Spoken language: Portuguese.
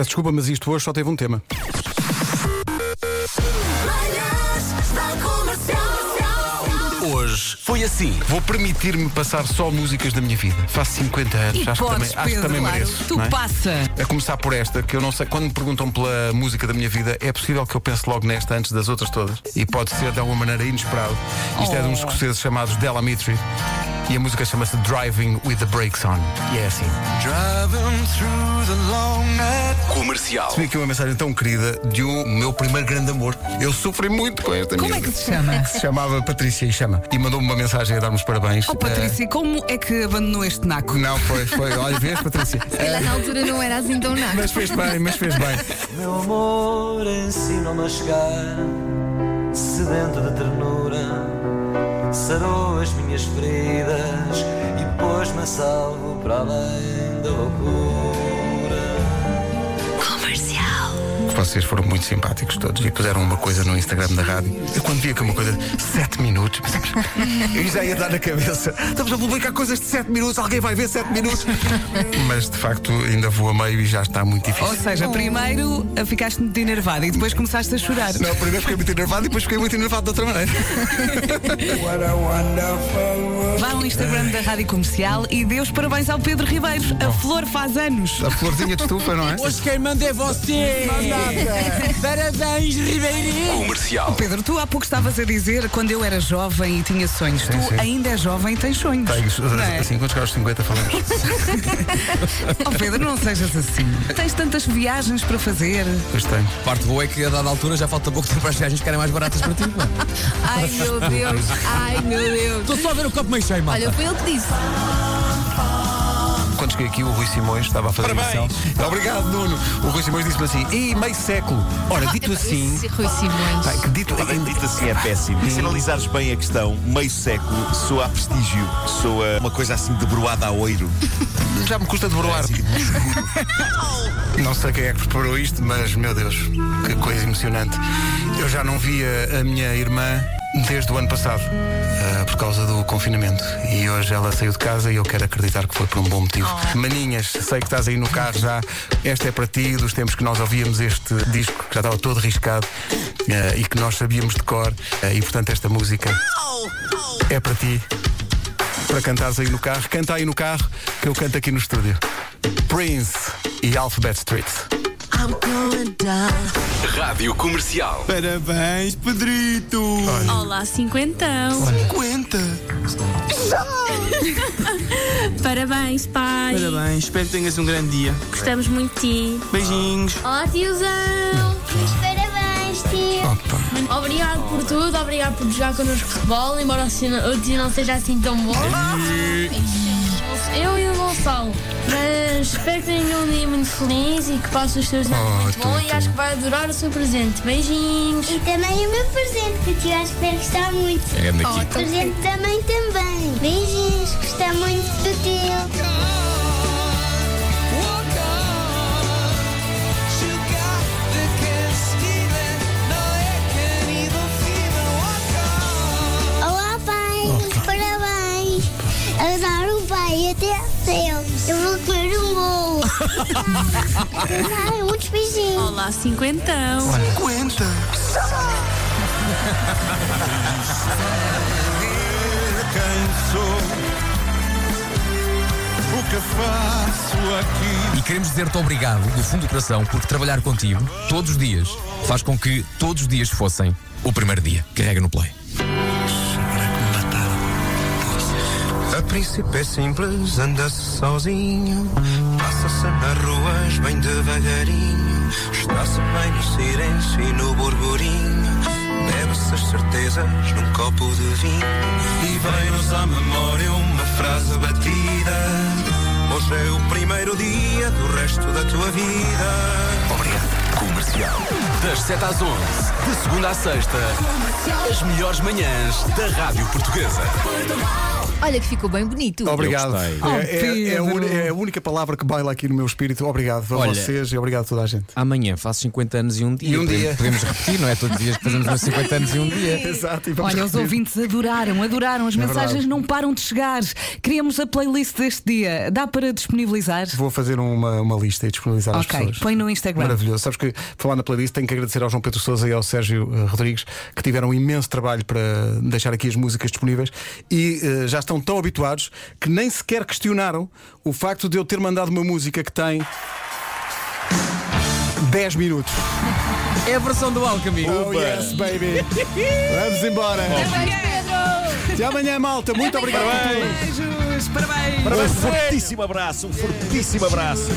Peço desculpa, mas isto hoje só teve um tema. Hoje foi assim. Vou permitir-me passar só músicas da minha vida. Faço 50 anos, E acho, que podes, também, acho que Pedro, também claro. mereço. Tu não é? passa. A começar por esta, que eu não sei, quando me perguntam pela música da minha vida, é possível que eu pense logo nesta antes das outras todas. E pode ser de alguma maneira inesperado. Isto é de uns Oh. escoceses chamados Della Mitri. E a música chama-se Driving with the Brakes On. E é assim. Comercial. Recebi aqui uma mensagem tão querida de um meu primeiro grande amor. Eu sofri muito com esta Como é que se chama? Se chamava Patrícia e chama. E mandou-me uma mensagem a dar-me os parabéns. Oh, Patrícia, como é que abandonou este naco? Eh, não, foi, foi. Olha, vês, Patrícia? Se calhar na altura não era assim tão nada. Mas fez bem, mas fez bem. Meu amor ensina-me a chegar, sedento de ternura, sarou as minhas feridas e pôs-me a salvo para além da loucura. Vocês foram muito simpáticos todos e puseram uma coisa no Instagram da rádio. Eu quando via que uma coisa de 7 minutos, eu já ia dar na cabeça. Estamos a publicar coisas de 7 minutos, alguém vai ver 7 minutos. Mas de facto ainda vou a meio e já está muito Ou difícil. seja, primeiro ah, ficaste muito enervada e depois começaste a chorar. Não, primeiro fiquei muito enervado e depois fiquei muito enervado de outra maneira. Vá ao Instagram da Rádio Comercial e dê os parabéns ao Pedro Ribeiro. A flor faz anos. A florzinha de estufa, não é? Hoje quem manda é você! Parabéns, Ribeirinho! Comercial. Pedro, tu há pouco estavas a dizer quando eu era jovem e tinha sonhos. tu sim. ainda és jovem e tens sonhos. Tens, Não é? assim, quando chegar aos 50 falamos. Oh, Pedro, não sejas assim. Tens tantas viagens para fazer. Pois tenho. A parte boa é que a dada altura já falta pouco tempo para as viagens ficarem mais baratas para ti. pá. Ai meu Deus, ai meu Deus. Estou só a ver o copo meio cheio, malta. Olha, foi ele que disse. Quando cheguei aqui, o Rui Simões estava a fazer emissão. Obrigado, Nuno. O Rui Simões disse-me assim: e meio século. Ora, dito assim. Esse Rui Simões. pá, que dito, Dito assim é péssimo. E se analisares bem a questão, meio século soa a prestígio, soa uma coisa assim de broada a oiro. Já me custa de broar. Não sei quem é que preparou isto, mas meu Deus, que coisa emocionante. Eu já não via a minha irmã desde o ano passado, ah, por causa do confinamento. E hoje ela saiu de casa e eu quero acreditar que foi por um bom motivo. Maninhas, sei que estás aí no carro já. Esta é para ti, dos tempos que nós ouvíamos este disco, que já estava todo riscado ah, e que nós sabíamos de cor. Ah, e portanto, esta música é para ti para cantares aí no carro. Canta aí no carro, que eu canto aqui no estúdio. Prince e Alphabet Street. Rádio Comercial. Parabéns, Pedrito! Olá, cinquentão. 50! Parabéns, pai. Parabéns, espero que tenhas um grande dia. Gostamos muito de ti. Beijinhos. Ó tiozão, muitos parabéns, tio. Obrigado por tudo, obrigado por jogar connosco futebol, embora o tio não seja assim tão bom. Eu e o Gonçalo. Mas espero que tenham um dia muito feliz e que passe os seus anos Oh, muito bom tu, e acho que vai adorar o seu presente. Beijinhos. E também o meu presente, que o tio acho que deve gostar muito. É daqui. O presente mãe também. Beijinhos, gostar muito do tio. Pai até céu. Eu vou comer um bolo. Ai, muitos beijinhos. Olá, cinquentão. 50! Quem sou? O que faço aqui? E queremos dizer-te obrigado do fundo do coração porque trabalhar contigo todos os dias faz com que todos os dias fossem o primeiro dia. Carrega no play. A princípio é simples, anda-se sozinho. Passa-se nas ruas bem devagarinho. Está-se bem no silêncio e no burburinho. Bebe-se as certezas num copo de vinho. E vem-nos à memória uma frase batida. Hoje é o primeiro dia do resto da tua vida. Obrigado. Comercial. Das 7 às 11, de segunda à sexta, as melhores manhãs da Rádio Portuguesa. Olha que ficou bem bonito. Obrigado. É, Oh, é- é a é a única palavra que baila aqui no meu espírito. Obrigado a Olha. vocês e obrigado a toda a gente. Amanhã faço 50 anos e um dia. E um Podemos- dia. Podemos repetir, não é? Todos os dias que fazemos os 50 anos e um dia. Exato. E vamos Olha, os repetir. ouvintes adoraram, adoraram. As mensagens verdade. não param de chegar. Queríamos a playlist deste dia. Dá para disponibilizar? Vou fazer uma, uma lista e disponibilizar às Ok, pessoas. põe no Instagram. Maravilhoso. Sabes que falar na playlist tenho que agradecer ao João Pedro Sousa e ao Sérgio eh, Rodrigues que tiveram um imenso trabalho para deixar aqui as músicas disponíveis e eh, já estão tão habituados que nem sequer questionaram o facto de eu ter mandado uma música que tem 10 minutos. É a versão do Alchemy. Oh yes, baby. Vamos embora. Até amanhã, malta. Muito obrigado. tudo. Beijos, parabéns. Um fortíssimo abraço, um fortíssimo abraço.